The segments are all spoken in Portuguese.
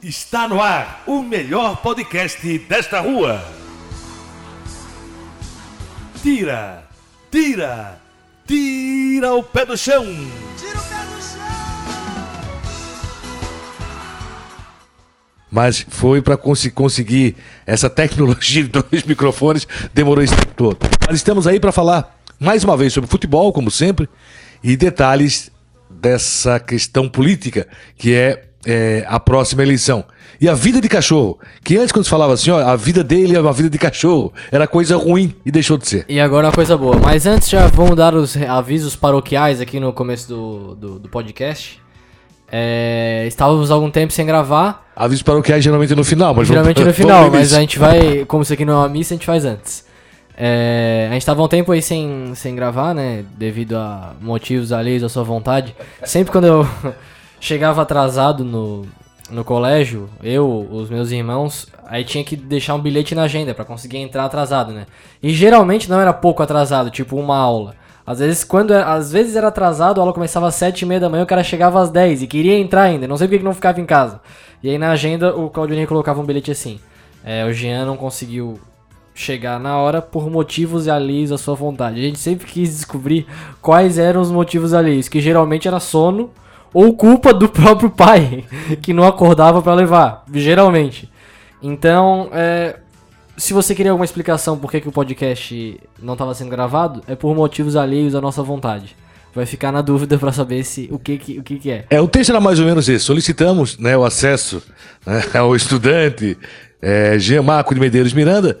Está no ar o melhor podcast desta rua. Tira, tira, tira o pé do chão. Tira o pé do chão! Mas foi para conseguir essa tecnologia de dois microfones, demorou esse tempo todo. Mas estamos aí para falar mais uma vez sobre futebol, como sempre, e detalhes dessa questão política, que é, é, a próxima eleição. E a vida de cachorro, que antes quando se falava assim, ó, a vida dele é uma vida de cachorro, era coisa ruim e deixou de ser. E agora uma coisa boa. Mas antes já vamos dar os avisos paroquiais aqui no começo do, do, do podcast. É, estávamos algum tempo sem gravar. Aviso para o que é geralmente no final, mas geralmente vamos, no final, vamos mas a gente vai. Como isso aqui não é uma missa, a gente faz antes. É, a gente estava um tempo aí sem, sem gravar, né? Devido a motivos alheios à sua vontade. Sempre quando eu chegava atrasado no, no colégio, eu, os meus irmãos, aí tinha que deixar um bilhete na agenda para conseguir entrar atrasado, né? E geralmente não era pouco atrasado, tipo uma aula. Às vezes, quando às vezes era atrasado, a aula começava às sete e meia da manhã, o cara chegava às 10 e queria entrar ainda, não sei porque que não ficava em casa. E aí na agenda o Claudinei colocava um bilhete assim. É, o Jean não conseguiu chegar na hora por motivos alheios à sua vontade. A gente sempre quis descobrir quais eram os motivos alheios, que geralmente era sono ou culpa do próprio pai, que não acordava para levar, geralmente. Então, é, se você queria alguma explicação por que, que o podcast não estava sendo gravado, é por motivos alheios à nossa vontade. Vai ficar na dúvida para saber se o que, que, o que, que é. É, o texto era mais ou menos esse. Solicitamos né, o acesso né, ao estudante é, Jean Marco de Medeiros Miranda,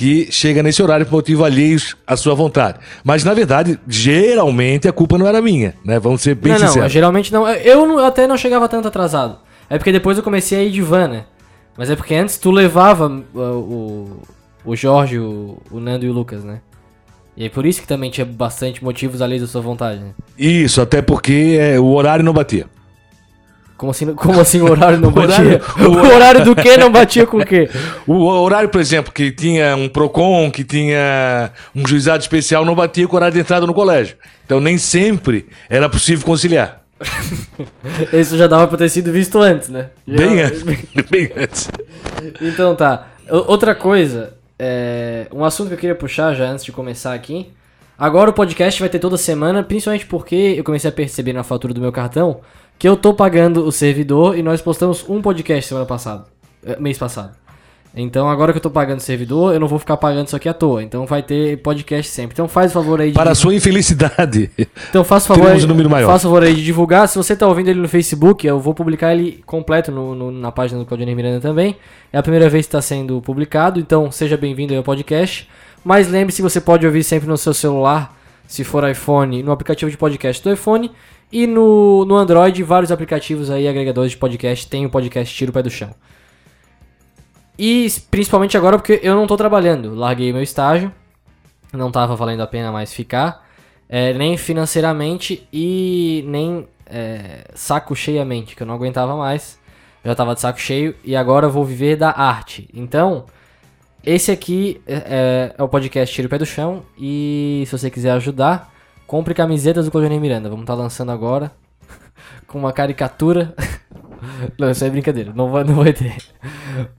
que chega nesse horário por motivo alheios à sua vontade. Mas, na verdade, geralmente a culpa não era minha, né? Vamos ser bem não, sinceros. não, geralmente não. Eu não- até não chegava tanto atrasado. É porque depois eu comecei a ir de van, né? Mas é porque antes tu levava uh, o, o Jorge, o, o Nando e o Lucas, né? E aí por isso que também tinha bastante motivos alheios da sua vontade, né? Isso, até porque é, o horário não batia. Como assim, como assim o horário não O batia? horário- o horário do que não batia com o quê? O horário, por exemplo, que tinha um PROCON, que tinha um juizado especial, não batia com o horário de entrada no colégio. Então nem sempre era possível conciliar. Isso já dava pra ter sido visto antes, né? Já- Bem antes. Bem antes. Então tá. O- Outra coisa, é, um assunto que eu queria puxar já antes de começar aqui. Agora o podcast vai ter toda semana, principalmente porque eu comecei a perceber na fatura do meu cartão que eu tô pagando o servidor e nós postamos um podcast semana passada, eh, mês passado. Então agora que eu tô pagando o servidor, eu não vou ficar pagando isso aqui à toa. Então vai ter podcast sempre. Então faz o favor aí de Para a sua infelicidade. então faça o favor, Teremos aí, um número maior. faça o favor aí de divulgar. Se você tá ouvindo ele no Facebook, eu vou publicar ele completo no, no- na página do Claudinei Miranda também. É a primeira vez que está sendo publicado, então seja bem-vindo aí ao podcast. Mas lembre-se, você pode ouvir sempre no seu celular, se for iPhone, no aplicativo de podcast do iPhone. E no, no Android, vários aplicativos aí, agregadores de podcast, tem o podcast Tiro o Pé do Chão. E principalmente agora porque eu não tô trabalhando. Larguei meu estágio. Não tava valendo a pena mais ficar. é, nem financeiramente e nem é, saco cheiamente, que eu não aguentava mais. Já tava de saco cheio e agora vou viver da arte. Então, esse aqui é, é- é o podcast Tiro o Pé do Chão. E se você quiser ajudar, compre camisetas do Claudionei Miranda. Vamos estar lançando agora com uma caricatura. Não, isso é brincadeira, não vai, não vai ter.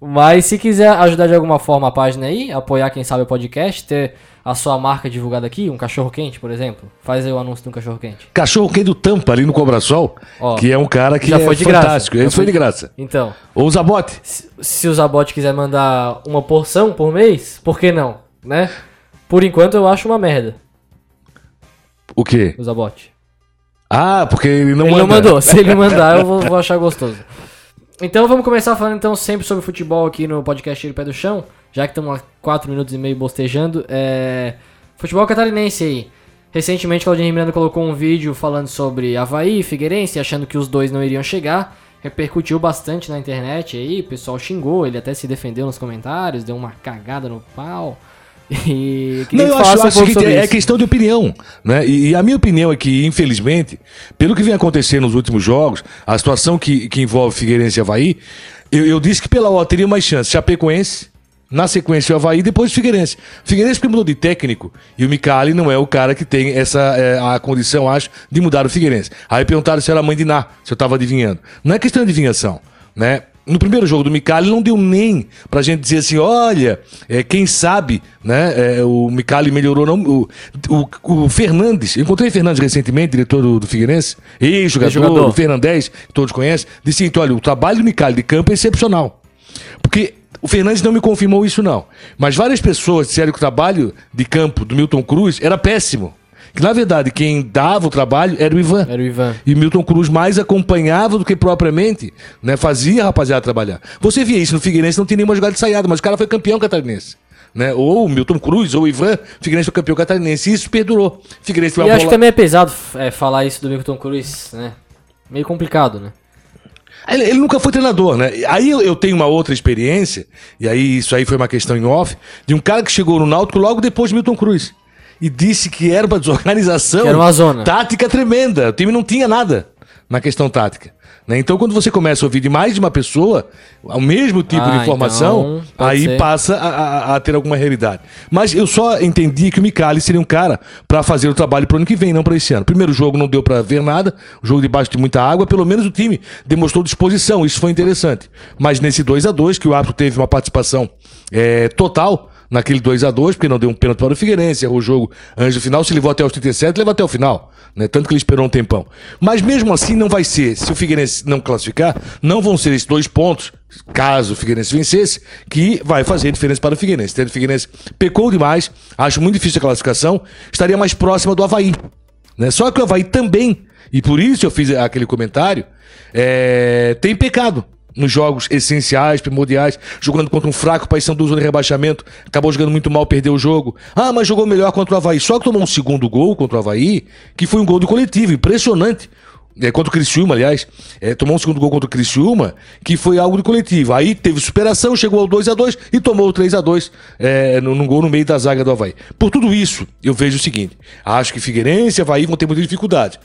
Mas se quiser ajudar de alguma forma a página aí, apoiar quem sabe o podcast, ter a sua marca divulgada aqui, um cachorro quente, por exemplo, faz aí o anúncio de um cachorro quente. Cachorro quente do Tampa ali no Cobrasol, Ó, que é um cara que já é foi de graça. fantástico. Já Esse foi- foi de graça. Então, Ou o Zabote. se, se o Zabote quiser mandar uma porção por mês, por que não, né? Por enquanto eu acho uma merda, O quê? o Zabote. Ah, porque ele não ele manda. não mandou, se ele mandar eu vou, vou achar gostoso. Então vamos começar falando então sempre sobre futebol aqui no podcast Tiro Pé do Chão, já que estamos há 4 minutos e meio bostejando. É... Futebol catarinense aí. Recentemente, Claudinei Miranda colocou um vídeo falando sobre Havaí e Figueirense, achando que os dois não iriam chegar. Repercutiu bastante na internet aí, o pessoal xingou, ele até se defendeu nos comentários, deu uma cagada no pau. E Não, eu acho, acho que é questão de opinião. Né? E, e a minha opinião é que, infelizmente, pelo que vem acontecendo nos últimos jogos, a situação que, que envolve Figueirense e Havaí, eu, eu disse que pela hora teria mais chance. Chapecoense, na sequência o Havaí, depois o Figueirense. Figueirense porque mudou de técnico e o Micali não é o cara que tem essa é, a condição, acho, de mudar o Figueirense. Aí perguntaram se era a mãe de Ná, se eu estava adivinhando. Não é questão de adivinhação, né? No primeiro jogo do Micali não deu nem pra gente dizer assim, olha, é, quem sabe, né? é, o Micali melhorou. Não, o, o, o Fernandes, encontrei Fernandes recentemente, diretor do, do Figueirense, Ex-jogador. o Fernandes, que todos conhecem, disse assim, olha, o trabalho do Micali de campo é excepcional. Porque o Fernandes não me confirmou isso, não. Mas várias pessoas disseram que o trabalho de campo do Milton Cruz era péssimo. Que, na verdade, quem dava o trabalho era o Ivan. Era o Ivan. E Milton Cruz mais acompanhava do que propriamente né, fazia a rapaziada trabalhar. Você via isso no Figueirense, não tinha nenhuma jogada de saiada, mas o cara foi campeão catarinense. Né? Ou o Milton Cruz, ou o Ivan, Figueirense foi campeão catarinense. E isso perdurou. Figueirense foi E acho que bola... também é pesado é, falar isso do Milton Cruz, né? Meio complicado, né? Ele, ele nunca foi treinador, né? Aí eu, eu tenho uma outra experiência, e aí isso aí foi uma questão em off, de um cara que chegou no Náutico logo depois de Milton Cruz. E disse que era uma desorganização Que era uma zona. tática tremenda. O time não tinha nada na questão tática. né? Então, quando você começa a ouvir de mais de uma pessoa o mesmo tipo Ah, de informação, então, aí ser. passa a, a- a ter alguma realidade. Mas eu só entendi que o Micali seria um cara para fazer o trabalho pro ano que vem, não para esse ano. Primeiro jogo não deu para ver nada, o jogo debaixo de muita água, pelo menos o time demonstrou disposição, isso foi interessante. Mas nesse 2 a 2 que o árbitro teve uma participação eh, total naquele 2 a 2 porque não deu um pênalti para o Figueirense, errou o jogo antes do final, se levou até os 37, leva até o final. Né? Tanto que ele esperou um tempão. Mas mesmo assim não vai ser, se o Figueirense não classificar, não vão ser esses dois pontos, caso o Figueirense vencesse, que vai fazer diferença para o Figueirense. Então, o Figueirense pecou demais, acho muito difícil a classificação, estaria mais próxima do Havaí. Né? Só que o Havaí também, e por isso eu fiz aquele comentário, é, tem pecado nos jogos essenciais, primordiais, jogando contra um fraco Paysandu zona de rebaixamento, acabou jogando muito mal, perdeu o jogo. Ah, mas jogou melhor contra o Havaí. Só que tomou um segundo gol contra o Havaí, que foi um gol do coletivo, impressionante. É, contra o Criciúma, aliás, é, tomou um segundo gol contra o Criciúma, que foi algo de coletivo. Aí teve superação, chegou ao 2 a 2 e tomou o 3 a 2 é, num gol no meio da zaga do Havaí. Por tudo isso, eu vejo o seguinte: acho que Figueirense e Havaí vão ter muita dificuldade.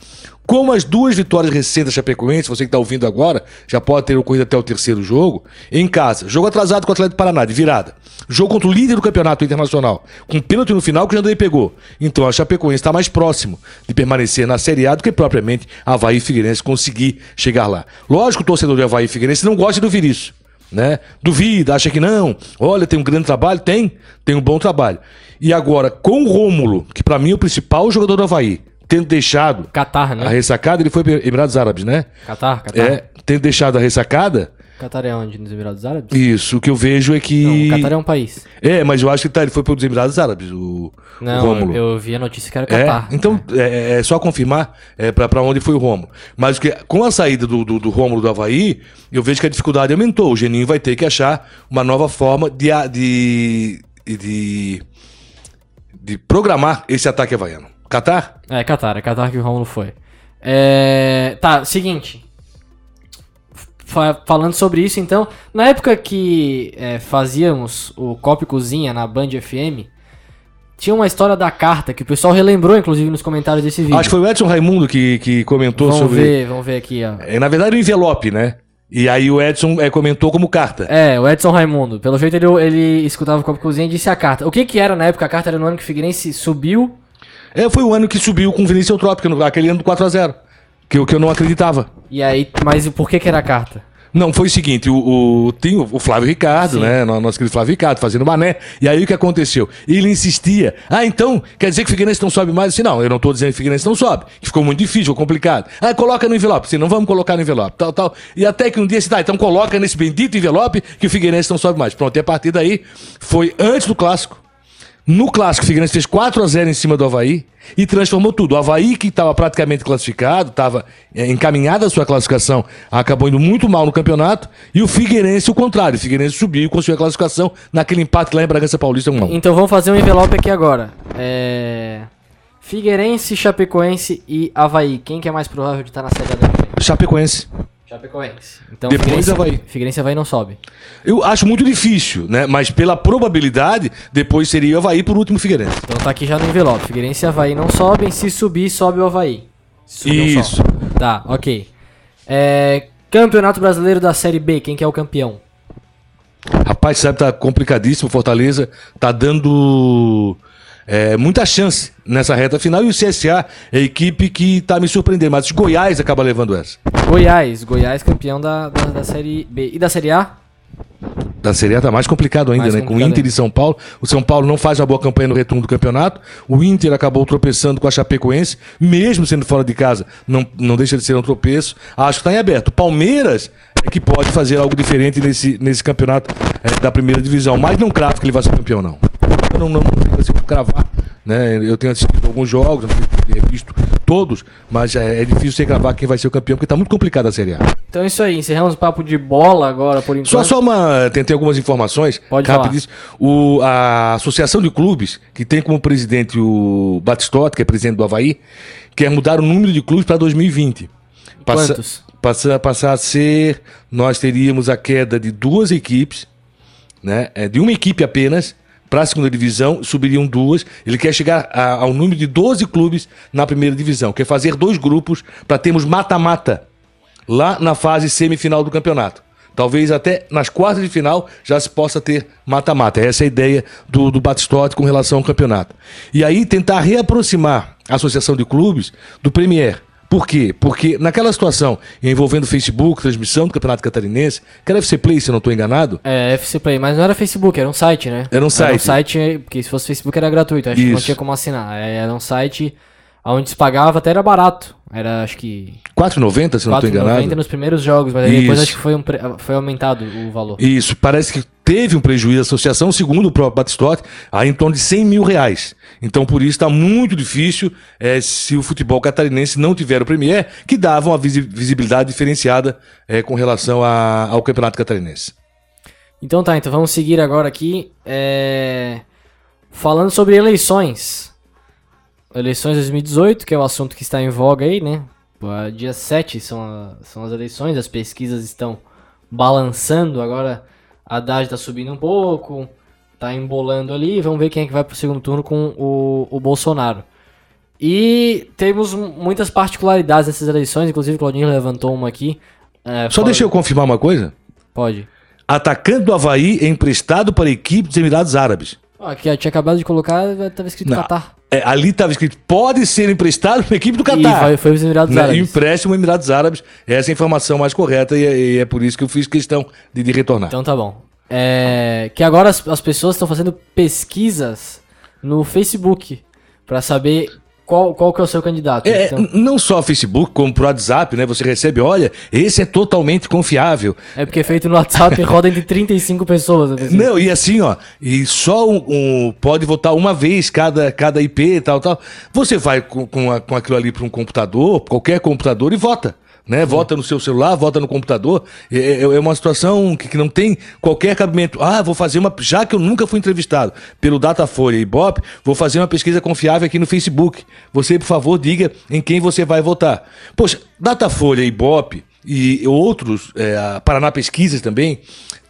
Como as duas vitórias recentes da Chapecoense, você que está ouvindo agora, já pode ter ocorrido até o terceiro jogo, em casa. Jogo atrasado com o Atlético Paraná, de virada. Jogo contra o líder do campeonato internacional, com pênalti no final que o Jandrei pegou. Então a Chapecoense está mais próximo de permanecer na Série A do que propriamente Havaí e Figueirense conseguir chegar lá. Lógico que o torcedor de Havaí Figueirense não gosta de ouvir isso. Né? Duvida, acha que não. Olha, tem um grande trabalho? Tem, tem um bom trabalho. E agora, com o Rômulo, que para mim é o principal jogador do Havaí, tendo deixado Catar, a né? ressacada, ele foi para Emirados Árabes, né? Catar, Catar. É, tendo deixado a ressacada, Catar é onde? Nos Emirados Árabes? isso, o que eu vejo é que. Não, Catar é um país. É, mas eu acho que tá, ele foi para os Emirados Árabes, o, o Não, Rômulo. eu, eu vi a notícia que era É, Catar. então é, é só confirmar é, para onde foi o Rômulo. Mas o que, com a saída do, do, do Rômulo do Havaí, eu vejo que a dificuldade aumentou. O Geninho vai ter que achar uma nova forma de, a- de, de, de programar esse ataque havaiano. Catar? É, Catar, é Catar que o Romulo foi. É, tá, seguinte. Fa- falando sobre isso, então, na época que é, fazíamos o Copa e Cozinha na Band FM, tinha uma história da carta que o pessoal relembrou, inclusive, nos comentários desse vídeo. Acho que foi o Edson Raimundo que, que comentou vamos sobre. ver, vamos ver aqui, ó. É, na verdade, o envelope, né? E aí o Edson é, comentou como carta. É, o Edson Raimundo. Pelo jeito ele, ele escutava o Copa e Cozinha e disse a carta. O que que era na época? A carta era no ano que o Figueirense subiu. É, foi o ano que subiu com o Vinícius Eutrópico, no- aquele ano do 4x0. Que, eu- que eu não acreditava. E aí, mas por que que era a carta? Não, foi o seguinte, o, o, tem o, Flávio Ricardo, Sim. né? no- Nosso querido Flávio Ricardo, fazendo mané. E aí o que aconteceu? Ele insistia. Ah, então, quer dizer que o Figueirense não sobe mais? Eu disse, não, eu não tô dizendo que o Figueirense não sobe. Que ficou muito difícil, complicado. Ah, coloca no envelope. Sim, não vamos colocar no envelope, tal, tal. E até que um dia, assim, tá, então coloca nesse bendito envelope que o Figueirense não sobe mais. Pronto, e a partir daí, foi antes do Clássico. No clássico, o Figueirense fez 4 a 0 em cima do Havaí e transformou tudo. O Havaí, que estava praticamente classificado, estava encaminhada a sua classificação, acabou indo muito mal no campeonato. E o Figueirense, o contrário. O Figueirense subiu e conseguiu a classificação naquele empate lá em Bragança Paulista 1 a 1. Então vamos fazer um envelope aqui agora. É... Figueirense, Chapecoense e Havaí. Quem que é mais provável de estar na Série A? Chapecoense. Chapecoense. Então Depois Figueirense, Havaí. Figueirense e Havaí não sobe. Eu acho muito difícil, né? Mas pela probabilidade, depois seria o Havaí por último Figueirense. Então tá aqui já no envelope. Figueirense e Havaí não sobem. Se subir, sobe o Havaí. Se subir, Isso. sobe. Tá, ok. É... Campeonato Brasileiro da Série B. Quem que é o campeão? Rapaz, sabe, tá complicadíssimo. Fortaleza tá dando é, muita chance nessa reta final. E o CSA é a equipe que está me surpreendendo. Mas Goiás acaba levando essa. Goiás, Goiás campeão da, da, da Série B. E da Série A? Da Série A tá mais complicado ainda, Mais né? Com o complicado Inter e São Paulo. O São Paulo não faz uma boa campanha no retorno do campeonato. O Inter acabou tropeçando com a Chapecoense, mesmo sendo fora de casa, não, não deixa de ser um tropeço. Acho que tá em aberto. Palmeiras é que pode fazer algo diferente nesse, nesse campeonato é, da primeira divisão. Mas não cravo que ele vai ser campeão, não. Eu não, não, não consigo cravar. Né? Eu tenho assistido alguns jogos, não tenho visto todos, mas é, é difícil você cravar quem vai ser o campeão, porque tá muito complicado a Série A. Então é isso aí, encerramos o papo de bola agora por enquanto. Só, só uma. Tentei algumas informações. Pode rapidíssimo. O, a Associação de Clubes, que tem como presidente o Batistotti, que é presidente do Havaí, quer mudar o número de clubes para 2020. Passa- Quantos? Passar, passar a ser. Nós teríamos a queda de duas equipes, né? é, De uma equipe apenas. Para a segunda divisão, subiriam duas. Ele quer chegar a- ao número de 12 clubes na primeira divisão. Quer fazer dois grupos para termos mata-mata lá na fase semifinal do campeonato. Talvez até nas quartas de final já se possa ter mata-mata. Essa é a ideia do, do Batistotti com relação ao campeonato. E aí tentar reaproximar a Associação de Clubes do Premier. Por quê? Porque naquela situação envolvendo Facebook, transmissão do Campeonato Catarinense, que era FC Play, se eu não estou enganado, É, FC Play, mas não era Facebook, era um site, né? Era um Era um site. site, porque se fosse Facebook era gratuito, acho que não Isso. tinha como assinar. É, Era um site onde se pagava, até era barato. Era, acho que, 4,90, se não estou 4,90 enganado. nos primeiros jogos, mas aí depois Isso. acho que foi, um foi aumentado o valor. Isso, parece que teve um prejuízo à associação, segundo o próprio Batistotti, em torno de 100 mil reais. Então, por isso, está muito difícil eh, se o futebol catarinense não tiver o Premier, que dava uma visi- visibilidade diferenciada eh, com relação a- ao Campeonato Catarinense. Então tá, então vamos seguir agora aqui. é, Falando sobre eleições. Eleições 2018, que é o assunto que está em voga aí, né? Dia 7 são, a- são as eleições, as pesquisas estão balançando. Agora Haddad tá subindo um pouco, tá embolando ali. Vamos ver quem é que vai pro segundo turno com o, o Bolsonaro. E temos muitas particularidades nessas eleições, inclusive o Claudinho levantou uma aqui. é, Só fala- deixa eu confirmar uma coisa. Pode. Atacante do Havaí é emprestado para a equipe dos Emirados Árabes. Ó, Aqui, ó, tinha acabado de colocar, tava escrito Não. Qatar. É, ali estava escrito, pode ser emprestado para a equipe do E Catar. foi, foi os Emirados Né? Árabes. Empréstimo Emirados Árabes. Essa é a informação mais correta e é, e é por isso que eu fiz questão de, de retornar. Então tá bom. É, que agora as, as pessoas estão fazendo pesquisas no Facebook pra saber qual, qual que é o seu candidato. É, Então, não só Facebook, como pro WhatsApp, né? Você recebe, olha, esse é totalmente confiável. é porque é feito no WhatsApp roda entre 35 pessoas. assim. Não, e assim, ó, e só um, um- pode votar uma vez cada, cada IP e tal, tal. Você vai com, com, a- com aquilo ali para um computador, qualquer computador, e vota. Né? Vota no seu celular, vota no computador. É, é- é uma situação que, que não tem qualquer cabimento. Ah, vou fazer uma. Já que eu nunca fui entrevistado pelo Datafolha e Ibope, vou fazer uma pesquisa confiável aqui no Facebook. Você, por favor, diga em quem você vai votar. Poxa, Datafolha, Ibope e outros, é, a Paraná Pesquisas também,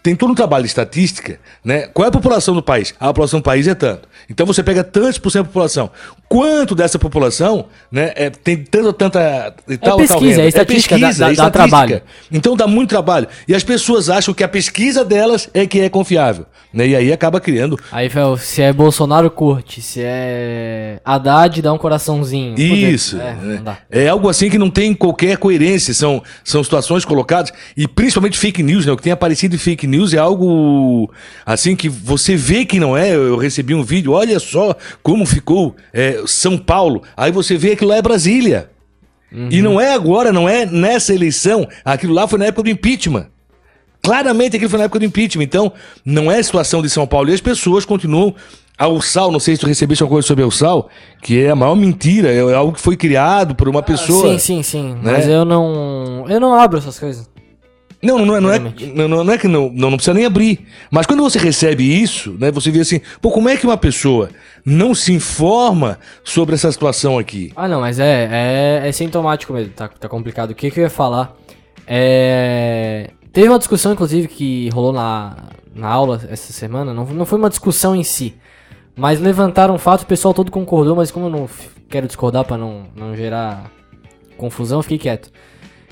tem todo um trabalho de estatística, né? Qual é a população do país? A população do país é tanto. Então você pega tantos por cento da população. Quanto dessa população, né, é, tem tanta, tanta e tal, tal pesquisa, renda? é estatística, dá- dá- dá trabalho. Então dá muito trabalho. E as pessoas acham que a pesquisa delas é que é confiável. Né? E aí acaba criando Aí, Fel, se é Bolsonaro, curte. Se é Haddad, dá um coraçãozinho. Isso. É, dá. É algo assim que não tem qualquer coerência. São, são situações colocadas, e principalmente fake news, né? O que tem aparecido de fake news é algo assim que você vê que não é. Eu recebi um vídeo, olha só como ficou é, São Paulo. Aí você vê que lá é Brasília. E não é agora, não é nessa eleição. Aquilo lá foi na época do impeachment. Claramente aquilo foi na época do impeachment. Então, não é a situação de São Paulo. E as pessoas continuam. A Ursal, não sei se tu recebeste alguma coisa sobre a Ursal, que é a maior mentira, é algo que foi criado por uma pessoa. Sim, sim, sim. né? Mas eu não. Eu não abro essas coisas. Não, não é, não é, não, não é que não, não, não precisa nem abrir. Mas quando você recebe isso, né, você vê assim, pô, como é que uma pessoa não se informa sobre essa situação aqui? Ah, não, mas é, é, é sintomático mesmo, tá, tá complicado. O que, que eu ia falar? É, teve uma discussão, inclusive, que rolou na, na aula essa semana. Não, não foi uma discussão em si, mas levantaram um fato, o pessoal todo concordou, mas como eu não quero discordar pra não, não gerar confusão, fiquei quieto.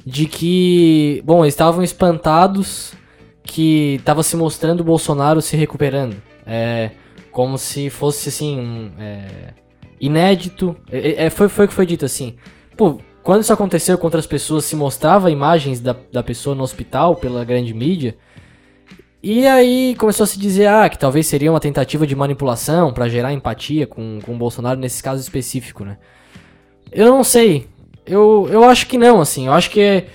De que, bom, eles estavam espantados que tava se mostrando o Bolsonaro se recuperando. É, Como se fosse assim. é, inédito. É, é, foi, foi o que foi dito assim. Pô, quando isso aconteceu com outras pessoas, se mostrava imagens da, da pessoa no hospital pela grande mídia. E aí começou a se dizer ah, que talvez seria uma tentativa de manipulação pra gerar empatia com, com o Bolsonaro nesse caso específico, né? Eu não sei. Eu, eu acho que não, assim. Eu acho que é,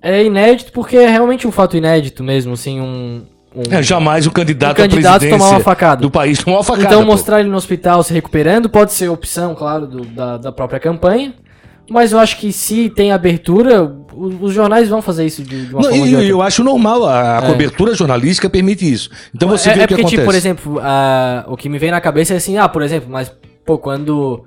é inédito porque é realmente um fato inédito mesmo, assim, um... um- É, jamais o candidato, Um candidato tomar uma facada. do país tomar uma facada. Então pô. mostrar ele no hospital se recuperando pode ser opção, claro, do- da, da própria campanha. Mas eu acho que se tem abertura, os jornais vão fazer isso de, uma Não, forma e de eu, eu acho normal, a, a É. cobertura jornalística permite isso. Então você é, vê é o que porque, acontece. tipo, por exemplo, o que me vem na cabeça é assim, ah, por exemplo, mas, pô, quando,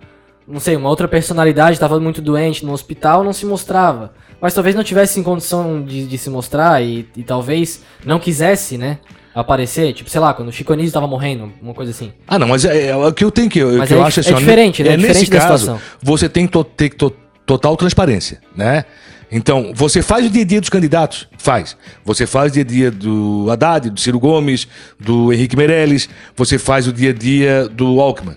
não sei, uma outra personalidade estava muito doente no hospital, não se mostrava. Mas talvez não tivesse em condição de, de se mostrar e, e talvez não quisesse, né, aparecer. Tipo, sei lá, quando o Chico Anísio tava morrendo, uma coisa assim. Ah, não, mas é, é o que eu tenho que. Mas que é eu acho é assim, ó, diferente, né? É É nesse caso, situação. você tem que ter total transparência, né? Então, você faz o dia a dia dos candidatos? Faz. Você faz o dia a dia do Haddad, do Ciro Gomes, do Henrique Meirelles, você faz o dia a dia do Alckmin.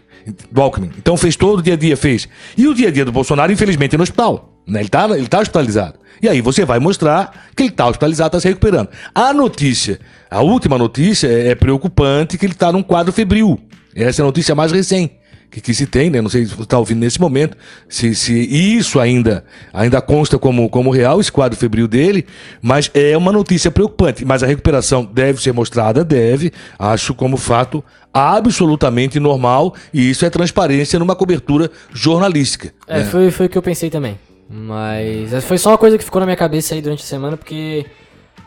Do Alckmin. Então fez todo o dia a dia, fez. E o dia a dia do Bolsonaro, infelizmente, é no hospital. Né? Ele está ele tá hospitalizado. E aí você vai mostrar que ele está hospitalizado, está se recuperando. A notícia, a última notícia é é preocupante que ele está num quadro febril. Essa é a notícia mais recente que, que se tem, né? Não sei se você está ouvindo nesse momento, se, se isso ainda, ainda consta como, como real, esse quadro febril dele, mas é uma notícia preocupante. Mas a recuperação deve ser mostrada, deve, acho como fato absolutamente normal, e isso é transparência numa cobertura jornalística. É, né? foi, foi o que eu pensei também. Mas é, foi só uma coisa que ficou na minha cabeça aí durante a semana, porque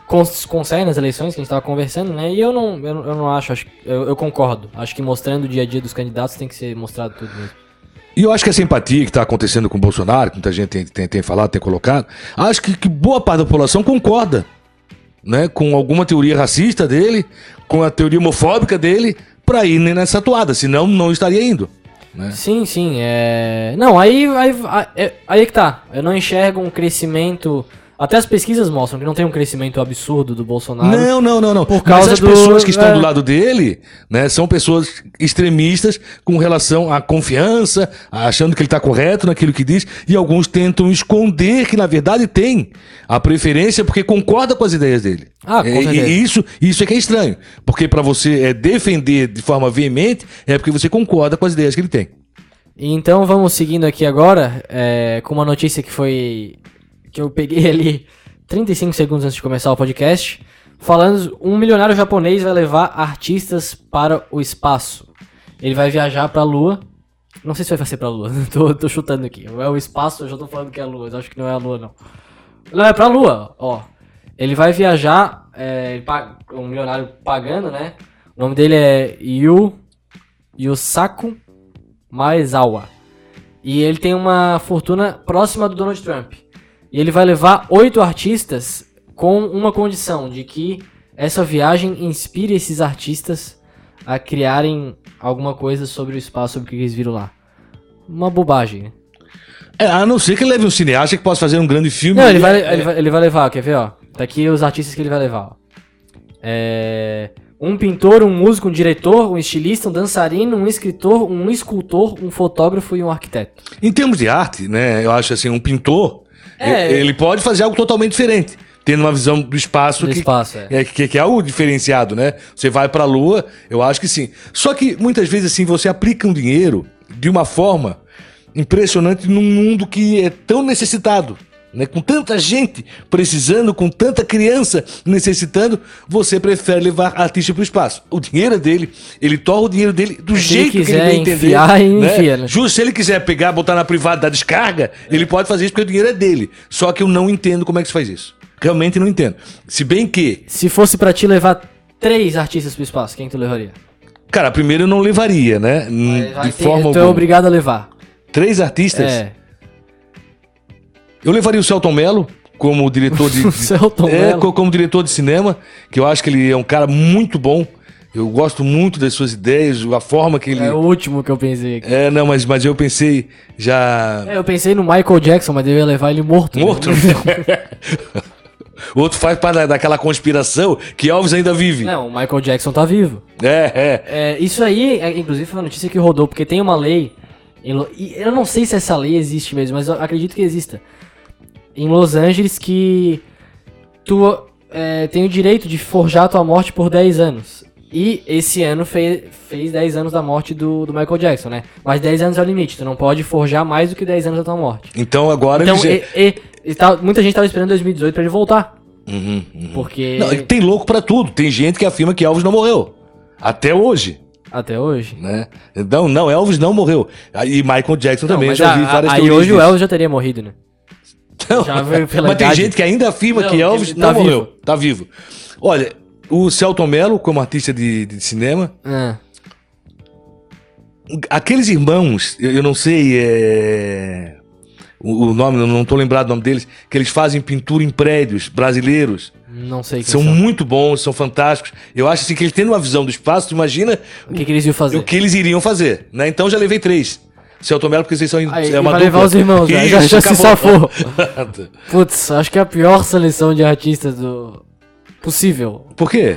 cons- concerne as eleições que a gente tava conversando, né? E eu não, eu, eu não acho, acho eu, eu concordo. Acho que mostrando o dia a dia dos candidatos tem que ser mostrado tudo mesmo. E eu acho que essa empatia que está acontecendo com o Bolsonaro, que muita gente tem, tem, tem falado, tem colocado, acho que, que boa parte da população concorda né, com alguma teoria racista dele, com a teoria homofóbica dele, para ir nessa atuada, senão não estaria indo. Né? Sim, sim, é. Não, aí, aí, aí, aí é que tá. Eu não enxergo um crescimento. Até as pesquisas mostram que não tem um crescimento absurdo do Bolsonaro. Não, não, não, não. Por causa as do- pessoas que estão é. do lado dele, né, são pessoas extremistas com relação à confiança, achando que ele está correto naquilo que diz, e alguns tentam esconder que na verdade tem a preferência porque concorda com as ideias dele. Ah, com É, certeza. e isso, isso é que é estranho, porque para você é, defender de forma veemente é porque você concorda com as ideias que ele tem. Então vamos seguindo aqui agora é, com uma notícia que foi. Que eu peguei ali 35 segundos antes de começar o podcast. Falando, um milionário japonês vai levar artistas para o espaço. Ele vai viajar para a Lua. Não sei se vai ser para a Lua, tô, tô chutando aqui. É o espaço, eu já tô falando que é a Lua, acho que não é a Lua, não. Não, é pra Lua, ó. Ele vai viajar, é, um milionário pagando, né? O nome dele é Yu Yusaku Maezawa. E ele tem uma fortuna próxima do Donald Trump. E ele vai levar oito artistas com uma condição de que essa viagem inspire esses artistas a criarem alguma coisa sobre o espaço, sobre o que eles viram lá. Uma bobagem, né? É, a não ser que ele leve um cineasta que possa fazer um grande filme. Não, ele vai, É, ele, vai, ele vai levar, quer ver, ó? Tá aqui os artistas que ele vai levar, ó. É, um pintor, um músico, um diretor, um estilista, um dançarino, um escritor, um escultor, um fotógrafo e um arquiteto. Em termos de arte, né? Eu acho assim, um pintor, É. ele pode fazer algo totalmente diferente. Tendo uma visão do espaço, Do que, espaço, é. é, que, que é algo diferenciado, né? Você vai pra Lua, eu acho que sim. Só que muitas vezes assim, você aplica um dinheiro de uma forma impressionante num mundo que é tão necessitado. Né? Com tanta gente precisando, com tanta criança necessitando, você prefere levar artista para o espaço. O dinheiro é dele, ele torna o dinheiro dele do ele jeito que ele quiser bem entender. enfiar, ele enfia, né? Justo, se ele quiser pegar, botar na privada da descarga, ele pode fazer isso porque o dinheiro é dele. Só que eu não entendo como é que se faz isso. Realmente não entendo. Se bem que, Se fosse pra te levar três artistas pro espaço, quem tu levaria? cara, primeiro eu não levaria, né? Hum, Vai- vai De ter- forma tu é alguma. obrigado a levar. Três artistas. É. Eu levaria o Celton Mello como diretor de. Celton é, como diretor de cinema, que eu acho que ele é um cara muito bom. Eu gosto muito das suas ideias, a forma que ele. É o último que eu pensei aqui. É, não, mas, mas eu pensei já. É, eu pensei no Michael Jackson, mas eu ia levar ele morto. né? Morto? O outro faz parte da- daquela conspiração que Elvis ainda vive. Não, o Michael Jackson tá vivo. É, é. É, isso aí, é, inclusive, foi uma notícia que rodou, porque tem uma lei. eu não sei se essa lei existe mesmo, mas eu acredito que exista. Em Los Angeles que tu é, tem o direito de forjar a tua morte por 10 anos. E esse ano fe, fez 10 anos da morte do, do Michael Jackson, né? Mas 10 anos é o limite, tu não pode forjar mais do que 10 anos da tua morte. Então agora Então, ele e, e- e tá- muita gente tava esperando 2018 pra ele voltar. Uhum, uhum. Porque. Não, tem louco pra tudo. Tem gente que afirma que Elvis não morreu. Até hoje, Até hoje. né? Então, não, Elvis não morreu. E Michael Jackson Não, também, já ouvi várias a- aí hoje o disso. Elvis já teria morrido, né? Pela mas tem gente que ainda afirma Não, que Elvis ele não tá morreu. vivo. Tá vivo. Olha, o Celton Mello, como artista de, de cinema, Ah. aqueles irmãos, eu, eu não sei é, o, o nome, não tô lembrado do nome deles, que eles fazem pintura em prédios brasileiros. Não sei São são. muito bons, são fantásticos. Eu acho assim que eles tendo uma visão do espaço, tu imagina O que, que eles iam fazer? o que eles iriam fazer, né? Então já levei três. Celton Mello, porque vocês são Aí, é uma vai levar dupla. os irmãos, né? Já, já se safou. Putz, acho que é a pior seleção de artistas do... possível. Por quê?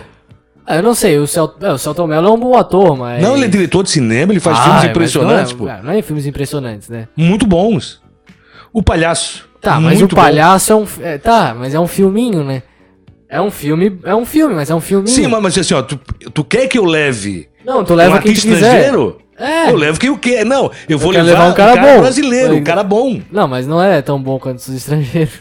Ah, eu não sei, o, Cel... é, o Celton Mello é um bom ator, mas... Não, ele é diretor de cinema, ele faz Ah, filmes mas impressionantes, não pô. é, Não é filmes impressionantes, né? Muito bons. O Palhaço. Tá, mas o palhaço é um... é, tá, mas é um filminho, né? É um filme, é um filme, mas é um bom. filminho. Sim, mas, assim, ó, tu, tu quer que eu leve Não, tu um leva quem tu quiser. estrangeiro? É. Eu levo quem eu quero. Não, eu vou quero levar, levar um cara bom. brasileiro, um cara bom, Não, mas não é tão bom quanto os estrangeiros.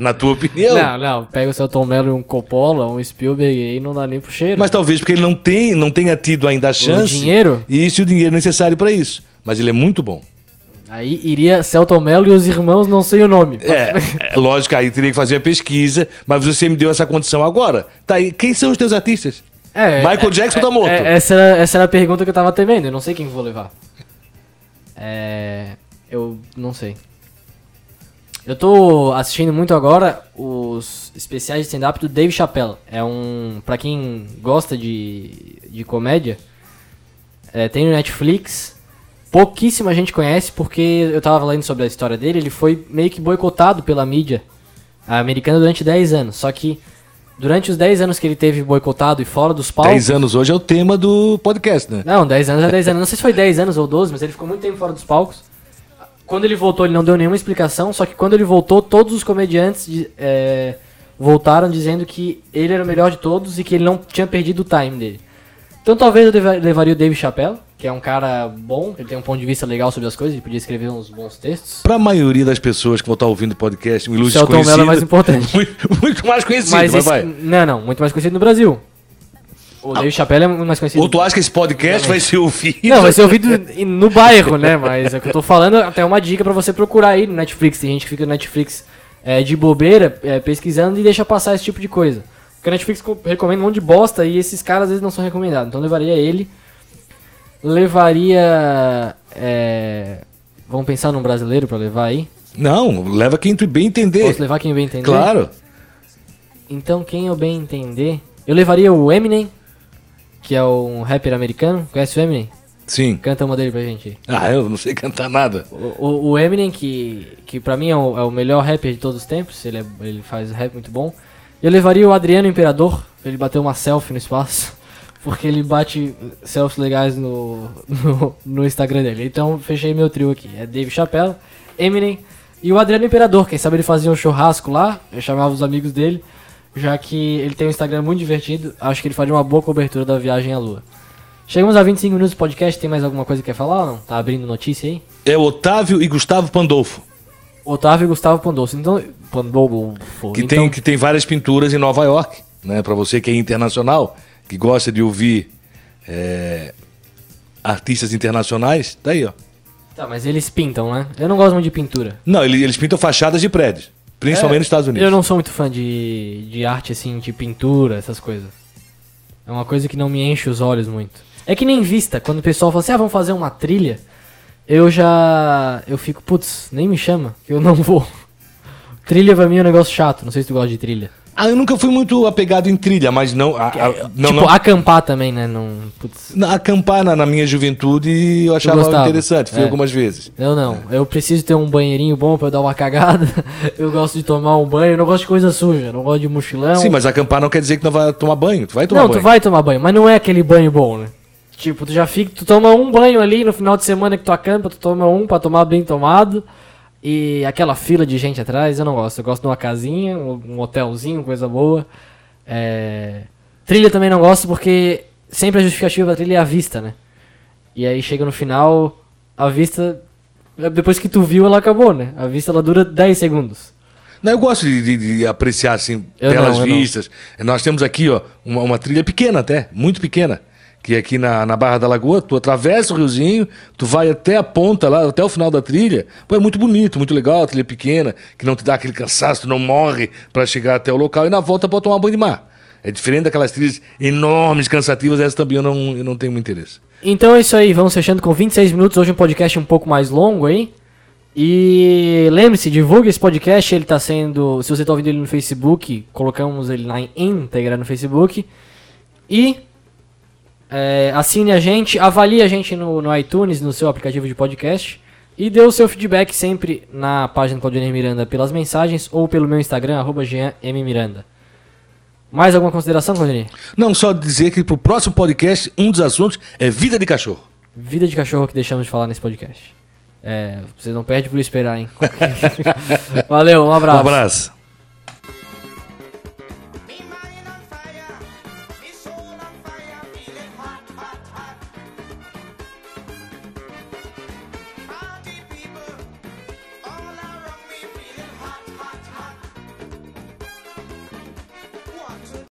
na tua opinião. Não, não, pega o Celton Mello e um Coppola, um Spielberg aí não dá nem pro cheiro. Mas talvez porque ele não, tem, não tenha tido ainda a chance. dinheiro? E isso e o dinheiro necessário pra isso. Mas ele é muito bom. Aí iria Celton Mello e os irmãos, não sei o nome. É, é, lógico, aí teria que fazer a pesquisa, mas você me deu essa condição agora. Tá aí, quem são os teus artistas? É, Michael é, Jackson é, tá morto. é, essa, era, essa era a pergunta que eu tava temendo, eu não sei quem vou levar. É. Eu não sei. Eu tô assistindo muito agora os especiais de stand-up do Dave Chappelle. É um. Pra quem gosta de, de comédia, é, tem no Netflix. Pouquíssima gente conhece porque eu tava lendo sobre a história dele. Ele foi meio que boicotado pela mídia americana durante 10 anos. Só que durante os 10 anos que ele teve boicotado e fora dos palcos. 10 anos hoje é o tema do podcast, né? Não, 10 anos é 10 anos. Não sei se foi 10 anos ou 12, mas ele ficou muito tempo fora dos palcos. Quando ele voltou, ele não deu nenhuma explicação, só que quando ele voltou, todos os comediantes é, voltaram dizendo que ele era o melhor de todos e que ele não tinha perdido o time dele. Então talvez eu levaria o Dave Chappelle, que é um cara bom, ele tem um ponto de vista legal sobre as coisas, ele podia escrever uns bons textos. Pra maioria das pessoas que vão estar ouvindo o podcast, um ilustre Celton Mello é mais importante. Muito, muito mais conhecido, mas mas, esse, vai. não, não, muito mais conhecido no Brasil. O Dave Chappelle é muito mais conhecido. Ou tu acha que esse podcast vai ser ouvido? Não, vai ser ouvido no bairro, né? Mas é o que eu tô falando, até uma dica pra você procurar aí no Netflix. Tem gente que fica no Netflix é, de bobeira, é, pesquisando e deixa passar esse tipo de coisa. Porque o Netflix co- recomenda um monte de bosta e esses caras às vezes não são recomendados. Então levaria ele. Levaria. É... Vamos pensar num brasileiro pra levar aí? Não, leva quem tu bem entender. Posso levar quem bem entender? Claro. Então, quem eu bem entender. Eu levaria o Eminem, que é um rapper americano. Conhece o Eminem? Sim. Canta uma dele pra gente aí. Ah, eu não sei cantar nada. O, o- o Eminem, que, que pra mim é o, é o melhor rapper de todos os tempos, ele, é- ele faz rap muito bom. Eu levaria o Adriano Imperador, ele bater uma selfie no espaço, porque ele bate selfies legais no, no, no Instagram dele. Então fechei meu trio aqui. É Dave Chappelle, Eminem e o Adriano Imperador. Quem sabe ele fazia um churrasco lá, eu chamava os amigos dele, já que ele tem um Instagram muito divertido, acho que ele faria uma boa cobertura da viagem à lua. Chegamos a 25 minutos do podcast, tem mais alguma coisa que quer falar ou não? Tá abrindo notícia aí? É Otávio e Gustavo Pandolfo. Otávio e Gustavo Pandolfo. Então, Pandolfo. Que, então, tem, que tem várias pinturas em Nova York. Né? Pra você que é internacional, que gosta de ouvir é, artistas internacionais, tá aí, ó. Tá, mas eles pintam, né? Eu não gosto muito de pintura. Não, ele- eles pintam fachadas de prédios. Principalmente nos Estados Unidos. Eu não sou muito fã de, de arte, assim, de pintura, essas coisas. É uma coisa que não me enche os olhos muito. É que nem vista, quando o pessoal fala assim, ah, vamos fazer uma trilha, eu já. Eu fico, putz, nem me chama, que eu não vou. Trilha pra mim é um negócio chato, não sei se tu gosta de trilha. Ah, eu nunca fui muito apegado em trilha, mas não. a- a- não, tipo, não. acampar também, né? Não, putz, Na- acampar na, na minha juventude eu achava interessante, fui É. algumas vezes. eu não. Eu preciso ter um banheirinho bom pra eu dar uma cagada. Eu gosto de tomar um banho. Eu não gosto de coisa suja. Não gosto de mochilão. Sim, mas acampar não quer dizer que não vai tomar banho. Tu vai tomar não, banho. tu vai tomar banho, mas não é aquele banho bom, né? Tipo, tu já fica, tu toma um banho ali no final de semana que tu acampa, tu toma um pra tomar bem tomado. E aquela fila de gente atrás, eu não gosto. Eu gosto de uma casinha, um hotelzinho, coisa boa. É, Trilha também não gosto porque sempre a justificativa da trilha é a vista, né? E aí chega no final, a vista. Depois que tu viu, ela acabou, né? A vista ela dura 10 segundos. Não, eu gosto de, de- de apreciar assim Eu belas não, vistas. Nós temos aqui, ó, uma, uma trilha pequena até, muito pequena. Que é aqui na, na Barra da Lagoa, tu atravessa o riozinho, tu vai até a ponta lá, até o final da trilha. Pô, é muito bonito, muito legal, a trilha pequena, que não te dá aquele cansaço, tu não morre pra chegar até o local e na volta pode tomar banho de mar. É diferente daquelas trilhas enormes, cansativas, essa também eu não, eu não tenho muito interesse. Então é isso aí, vamos fechando com 26 minutos. Hoje um podcast um pouco mais longo aí. E lembre-se, divulgue esse podcast. Ele tá sendo. Se você tá ouvindo ele no Facebook, colocamos ele na íntegra no Facebook. E é, assine a gente, avalie a gente no, no iTunes, no seu aplicativo de podcast. E dê o seu feedback sempre na página do Claudionir Miranda pelas mensagens ou pelo meu Instagram, arroba. Miranda. Mais alguma consideração, Claudionir? Não, só dizer que pro próximo podcast, um dos assuntos é vida de cachorro. Vida de cachorro que deixamos de falar nesse podcast. É, vocês não perdem por esperar, hein? Valeu, um Um abraço. abraço.